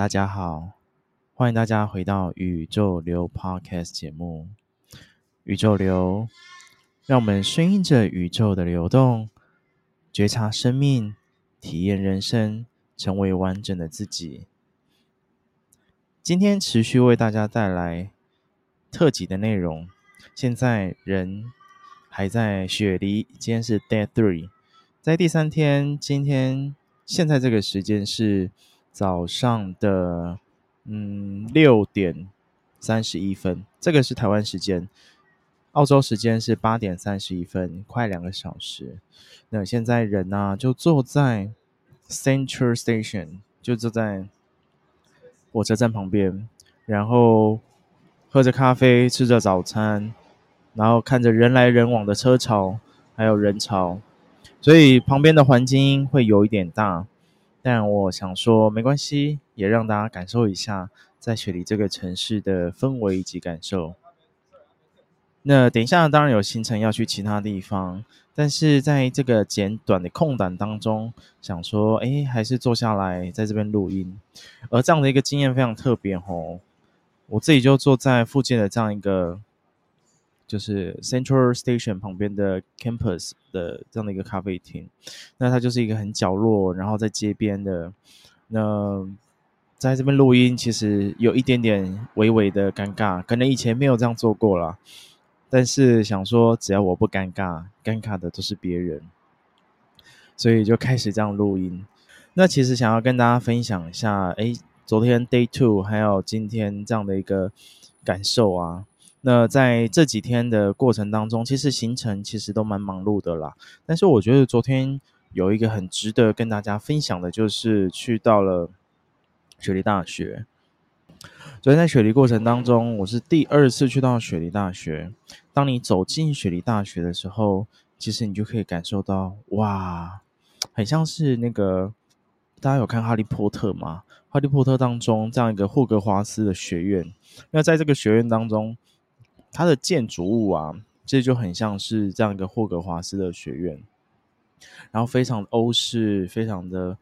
大家好，欢迎大家回到宇宙流 Podcast 节目。宇宙流，让我们顺应着宇宙的流动，觉察生命，体验人生，成为完整的自己。今天持续为大家带来特辑的内容。现在人还在雪梨，今天是 Day Three，在第三天。今天现在这个时间是。早上的嗯六点三十一分，这个是台湾时间，澳洲时间是八点三十一分，快两个小时。那现在人呢、啊，就坐在 Central Station，就坐在火车站旁边，然后喝着咖啡，吃着早餐，然后看着人来人往的车潮，还有人潮，所以旁边的环境会有一点大。但我想说，没关系，也让大家感受一下在雪梨这个城市的氛围以及感受。那等一下，当然有行程要去其他地方，但是在这个简短的空档当中，想说，哎，还是坐下来在这边录音。而这样的一个经验非常特别哦，我自己就坐在附近的这样一个。就是 Central Station 旁边的 Campus 的这样的一个咖啡厅，那它就是一个很角落，然后在街边的。那在这边录音，其实有一点点微微的尴尬，可能以前没有这样做过啦。但是想说，只要我不尴尬，尴尬的都是别人，所以就开始这样录音。那其实想要跟大家分享一下，哎，昨天 Day Two 还有今天这样的一个感受啊。那在这几天的过程当中，其实行程其实都蛮忙碌的啦。但是我觉得昨天有一个很值得跟大家分享的，就是去到了雪梨大学。昨天在雪梨过程当中，我是第二次去到雪梨大学。当你走进雪梨大学的时候，其实你就可以感受到，哇，很像是那个大家有看《哈利波特》吗？《哈利波特》当中这样一个霍格华兹的学院。那在这个学院当中，它的建筑物啊，这就很像是这样一个霍格华兹的学院，然后非常欧式，非常的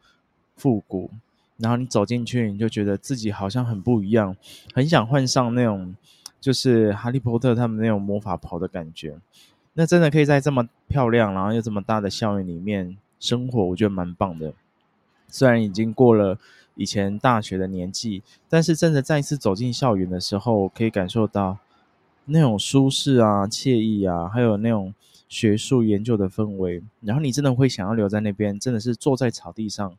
复古。然后你走进去，你就觉得自己好像很不一样，很想换上那种就是哈利波特他们那种魔法袍的感觉。那真的可以在这么漂亮，然后又这么大的校园里面生活，我觉得蛮棒的。虽然已经过了以前大学的年纪，但是真的再一次走进校园的时候，可以感受到。那种舒适啊、惬意啊，还有那种学术研究的氛围，然后你真的会想要留在那边，真的是坐在草地上、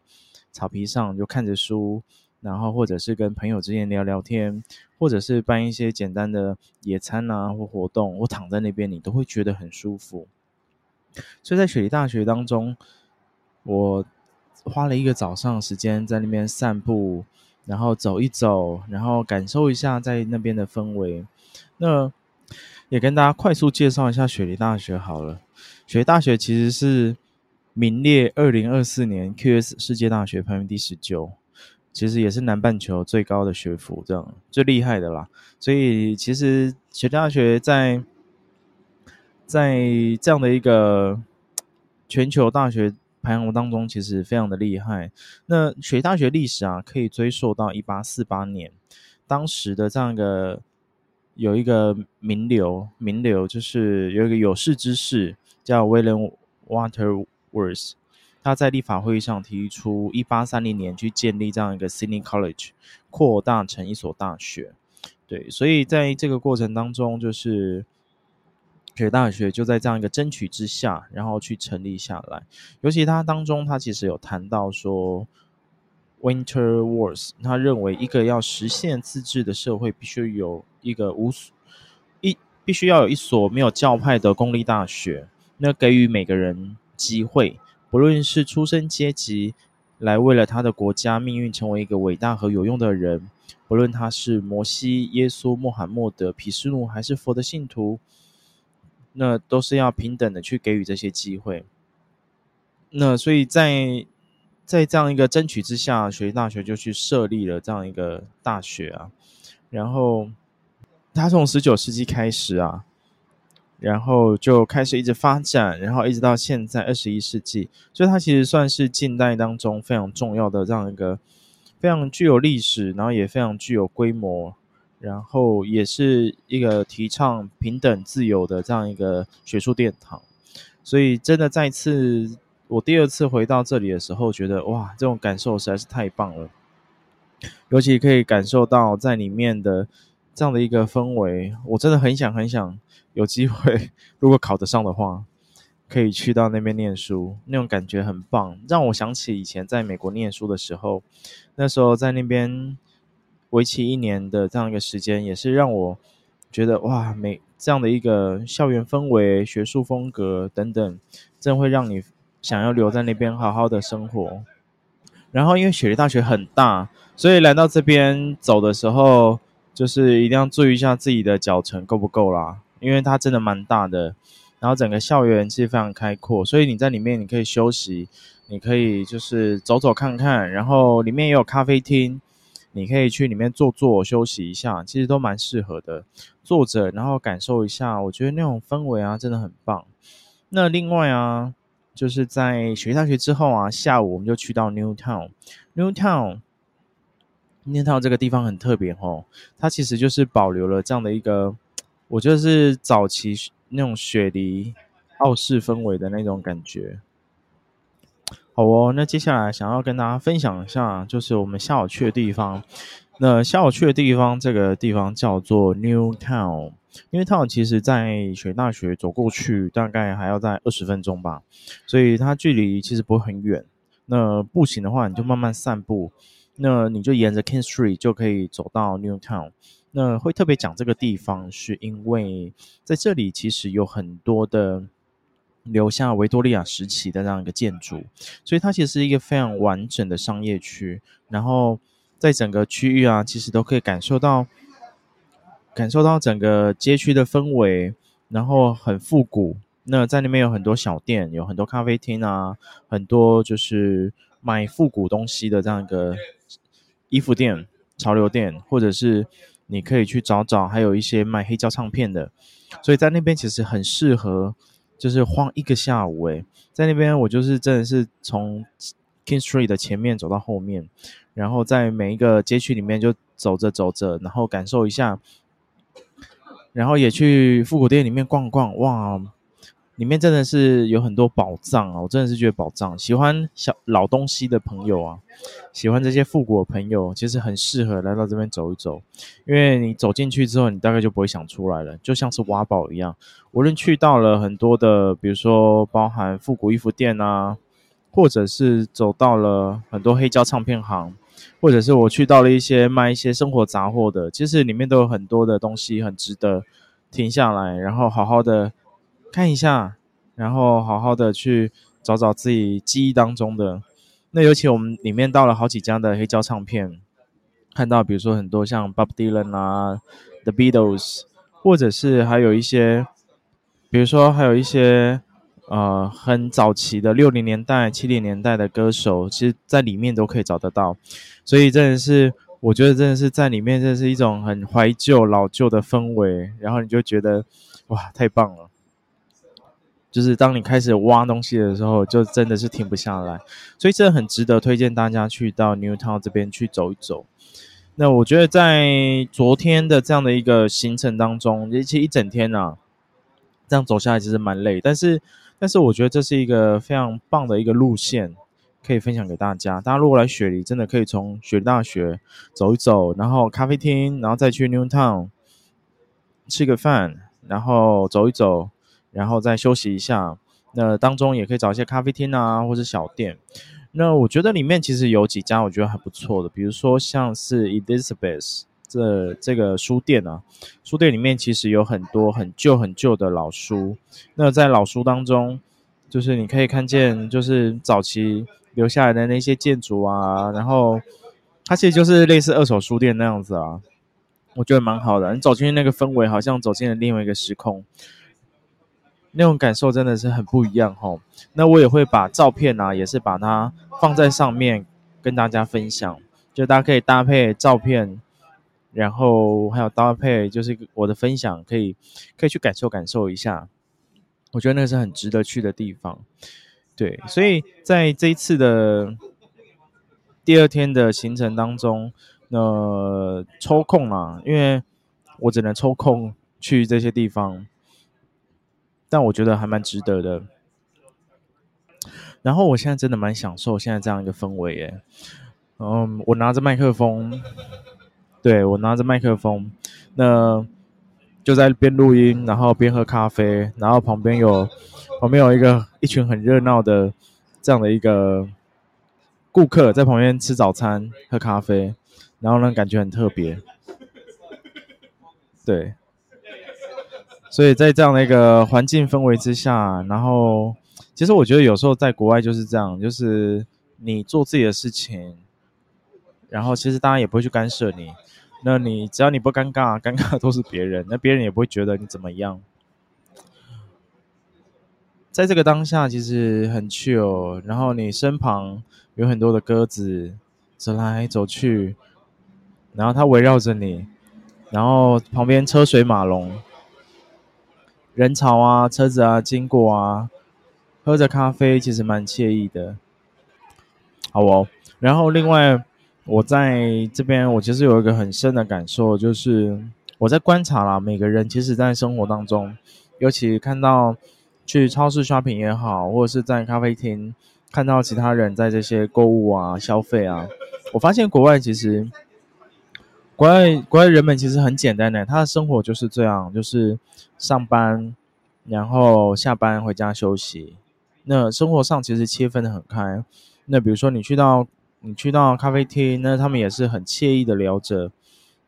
草皮上就看着书，然后或者是跟朋友之间聊聊天，或者是办一些简单的野餐啊或活动，我躺在那边，你都会觉得很舒服。所以在雪梨大学当中，我花了一个早上时间在那边散步，然后走一走，然后感受一下在那边的氛围。那也跟大家快速介绍一下雪梨大学好了。雪梨大学其实是名列二零二四年 QS 世界大学排名第十九，其实也是南半球最高的学府，这样最厉害的啦。所以其实雪梨大学在在这样的一个全球大学排行当中，其实非常的厉害。那雪梨大学历史啊，可以追溯到一八四八年，当时的这样一个。有一个名流，名流就是有一个有识之士叫 William Waterworth，他在立法会议上提出，一八三零年去建立这样一个 Sydney College，扩大成一所大学。对，所以在这个过程当中，就是雪梨大学就在这样一个争取之下，然后去成立下来。尤其他当中，他其实有谈到说。Winter Wars，他认为一个要实现自治的社会，必须有一个无一，必须要有一所没有教派的公立大学，那给予每个人机会，不论是出身阶级，来为了他的国家命运成为一个伟大和有用的人，不论他是摩西、耶稣、穆罕默德、毗湿奴还是佛的信徒，那都是要平等的去给予这些机会。那所以在在这样一个争取之下，学习大学就去设立了这样一个大学啊。然后，他从十九世纪开始啊，然后就开始一直发展，然后一直到现在二十一世纪，所以它其实算是近代当中非常重要的这样一个非常具有历史，然后也非常具有规模，然后也是一个提倡平等自由的这样一个学术殿堂。所以，真的再次，我第二次回到这里的时候，觉得哇，这种感受实在是太棒了。尤其可以感受到在里面的这样的一个氛围，我真的很想很想有机会，如果考得上的话，可以去到那边念书，那种感觉很棒，让我想起以前在美国念书的时候，那时候在那边为期一年的这样一个时间，也是让我觉得哇，美这样的一个校园氛围、学术风格等等，真会让你想要留在那边好好的生活。然后因为雪梨大学很大。所以来到这边走的时候，就是一定要注意一下自己的脚程够不够啦，因为它真的蛮大的。然后整个校园其实非常开阔，所以你在里面你可以休息，你可以就是走走看看，然后里面也有咖啡厅，你可以去里面坐坐休息一下，其实都蛮适合的。坐着然后感受一下，我觉得那种氛围啊真的很棒。那另外啊，就是在雪梨大学之后啊，下午我们就去到 New Town。New Town，New Town 这个地方很特别哦，它其实就是保留了这样的一个，我就是早期那种雪梨傲世氛围的那种感觉。好哦，那接下来想要跟大家分享一下，就是我们下午去的地方。那下午去的地方，这个地方叫做 Newtown。因为 Town 其实在雪梨大学走过去大概还要在二十分钟吧，所以它距离其实不会很远。那步行的话，你就慢慢散步。那你就沿着 King Street 就可以走到 Newtown。那会特别讲这个地方，是因为在这里其实有很多的留下维多利亚时期的这样一个建筑，所以它其实是一个非常完整的商业区。然后在整个区域啊，其实都可以感受到感受到整个街区的氛围，然后很复古。那在那边有很多小店，有很多咖啡厅啊，很多就是卖复古东西的这样一个。衣服店、潮流店，或者是你可以去找找，还有一些卖黑胶唱片的，所以在那边其实很适合，就是晃一个下午。诶，在那边我就是真的是从 King Street 的前面走到后面，然后在每一个街区里面就走着走着，然后感受一下，然后也去复古店里面逛逛，哇！里面真的是有很多宝藏啊！我真的是觉得宝藏。喜欢小老东西的朋友啊，喜欢这些复古的朋友，其实很适合来到这边走一走。因为你走进去之后，你大概就不会想出来了，就像是挖宝一样。无论去到了很多的，比如说包含复古衣服店啊，或者是走到了很多黑胶唱片行，或者是我去到了一些卖一些生活杂货的，其实里面都有很多的东西，很值得停下来，然后好好的。看一下，然后好好的去找找自己记忆当中的。那尤其我们里面到了好几家的黑胶唱片，看到比如说很多像 Bob Dylan 啊、The Beatles，或者是还有一些，比如说还有一些呃很早期的六零年代、七零年代的歌手，其实在里面都可以找得到。所以真的是，我觉得真的是在里面，真的是一种很怀旧、老旧的氛围，然后你就觉得哇，太棒了。就是当你开始挖东西的时候，就真的是停不下来，所以这很值得推荐大家去到 Newtown 这边去走一走。那我觉得在昨天的这样的一个行程当中，其实一整天啊，这样走下来其实蛮累，但是但是我觉得这是一个非常棒的一个路线，可以分享给大家。大家如果来雪梨，真的可以从雪梨大学走一走，然后咖啡厅，然后再去 Newtown 吃个饭，然后走一走。然后再休息一下，那当中也可以找一些咖啡厅啊，或是小店。那我觉得里面其实有几家我觉得还不错的，比如说像是 Elizabeth 这这个书店啊，书店里面其实有很多很旧很旧的老书。那在老书当中，就是你可以看见就是早期留下来的那些建筑啊，然后它其实就是类似二手书店那样子啊，我觉得蛮好的。你走进去那个氛围，好像走进了另外一个时空。那种感受真的是很不一样吼，那我也会把照片啊，也是把它放在上面跟大家分享，就大家可以搭配照片，然后还有搭配就是我的分享，可以可以去感受感受一下。我觉得那是很值得去的地方。对，所以在这一次的第二天的行程当中，那抽空嘛，因为我只能抽空去这些地方，但我觉得还蛮值得的。然后我现在真的蛮享受现在这样一个氛围耶。嗯，我拿着麦克风，对，我拿着麦克风，那就在边录音，然后边喝咖啡，然后旁边有旁边有一个一群很热闹的这样的一个顾客在旁边吃早餐、喝咖啡，然后呢，感觉很特别。对，所以在这样的一个环境氛围之下，然后。其实我觉得有时候在国外就是这样，就是你做自己的事情，然后其实大家也不会去干涉你。那你只要你不尴尬，尴尬都是别人，那别人也不会觉得你怎么样。在这个当下，其实很 chill，然后你身旁有很多的鸽子走来走去，然后它围绕着你，然后旁边车水马龙，人潮啊，车子啊经过啊。喝着咖啡，其实蛮惬意的。好哦，然后另外我在这边，我其实有一个很深的感受，就是我在观察啦，每个人其实，在生活当中，尤其看到去超市 shopping 也好，或者是在咖啡厅看到其他人在这些购物啊、消费啊，我发现国外其实，国外国外人们其实很简单的，他的生活就是这样，就是上班，然后下班回家休息。那生活上其实切分得很开，那比如说你去到你去到咖啡厅，那他们也是很惬意的聊着，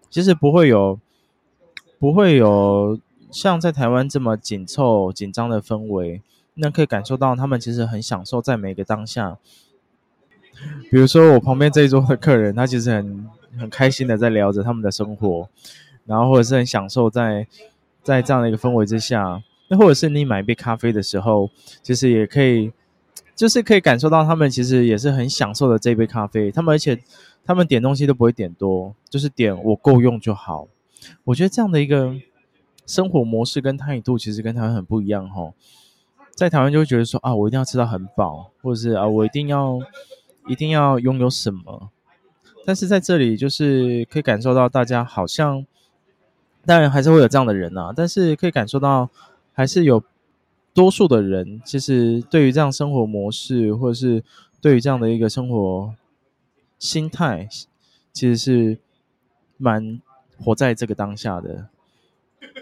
其实不会有不会有像在台湾这么紧凑紧张的氛围，那可以感受到他们其实很享受在每个当下。比如说我旁边这一桌的客人，他其实很很开心的在聊着他们的生活，然后或者是很享受在在这样的一个氛围之下。那或者是你买一杯咖啡的时候，其实也可以，就是可以感受到他们其实也是很享受的这杯咖啡。他们而且他们点东西都不会点多，就是点我够用就好。我觉得这样的一个生活模式跟态度，其实跟台湾很不一样齁。在台湾就会觉得说啊，我一定要吃到很饱，或者是啊，我一定要一定要拥有什么。但是在这里，就是可以感受到大家好像，当然还是会有这样的人啊，但是可以感受到。还是有多数的人，其实对于这样生活模式，或者是对于这样的一个生活心态，其实是蛮活在这个当下的。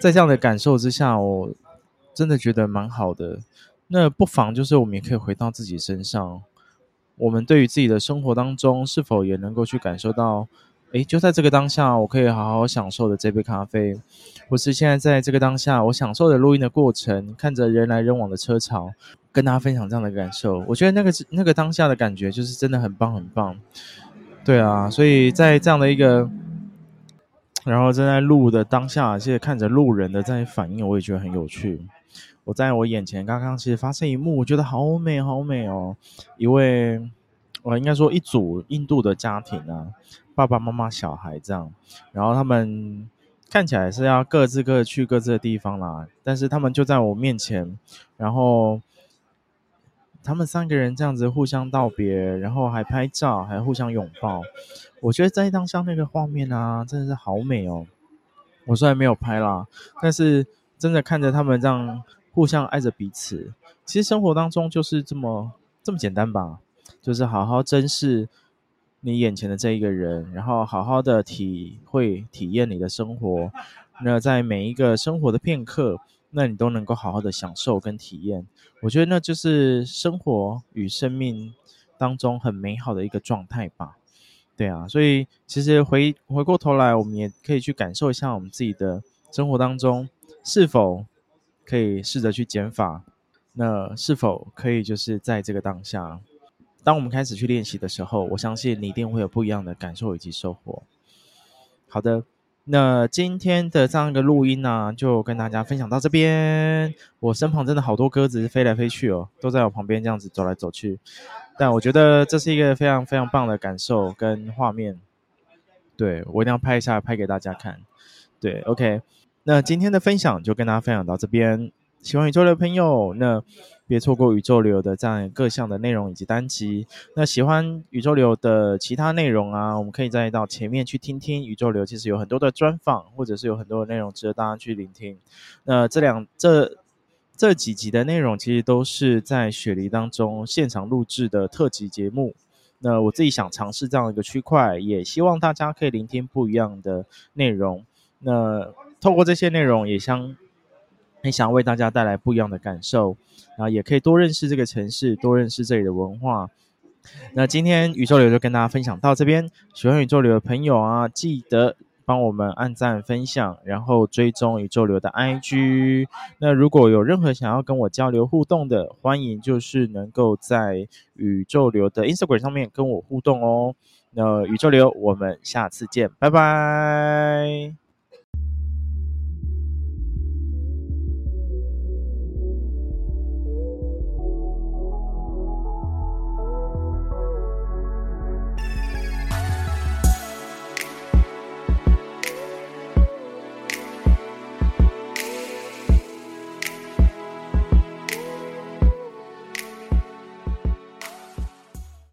在这样的感受之下，我真的觉得蛮好的。那不妨就是我们也可以回到自己身上，我们对于自己的生活当中，是否也能够去感受到？诶，就在这个当下，我可以好好享受的这杯咖啡，或是现在在这个当下，我享受的录音的过程，看着人来人往的车潮，跟大家分享这样的感受。我觉得那个那个当下的感觉，就是真的很棒很棒。对啊，所以在这样的一个，然后正在录的当下，其实看着路人的在反应，我也觉得很有趣。我在我眼前刚刚其实发生一幕，我觉得好美好美哦，一位。我应该说一组印度的家庭啊，爸爸妈妈、小孩这样，然后他们看起来是要各自各去各自的地方啦，但是他们就在我面前，然后他们三个人这样子互相道别，然后还拍照，还互相拥抱。我觉得在当下那个画面啊，真的是好美哦。我虽然没有拍啦，但是真的看着他们这样互相爱着彼此，其实生活当中就是这么这么简单吧。就是好好珍视你眼前的这一个人，然后好好的体会、体验你的生活。那在每一个生活的片刻，那你都能够好好的享受跟体验。我觉得那就是生活与生命当中很美好的一个状态吧。对啊，所以其实回回过头来，我们也可以去感受一下我们自己的生活当中，是否可以试着去减法？那是否可以就是在这个当下？当我们开始去练习的时候，我相信你一定会有不一样的感受以及收获。好的，那今天的这样一个录音呢、就跟大家分享到这边。我身旁真的好多鸽子飞来飞去哦，都在我旁边这样子走来走去。但我觉得这是一个非常非常棒的感受跟画面。对，我一定要拍一下，拍给大家看。对，OK。那今天的分享就跟大家分享到这边。喜欢宇宙的朋友，那别错过宇宙流的这样各项的内容以及单集。那喜欢宇宙流的其他内容啊，我们可以再到前面去听听宇宙流，其实有很多的专访，或者是有很多的内容值得大家去聆听。那这两这这几集的内容，其实都是在雪梨当中现场录制的特辑节目。那我自己想尝试这样一个区块，也希望大家可以聆听不一样的内容。那透过这些内容，也相。很想为大家带来不一样的感受，然后也可以多认识这个城市，多认识这里的文化。那今天宇宙流就跟大家分享到这边，喜欢宇宙流的朋友啊，记得帮我们按赞、分享，然后追踪宇宙流的 IG。那如果有任何想要跟我交流互动的，欢迎就是能够在宇宙流的 Instagram 上面跟我互动哦。那宇宙流，我们下次见，拜拜。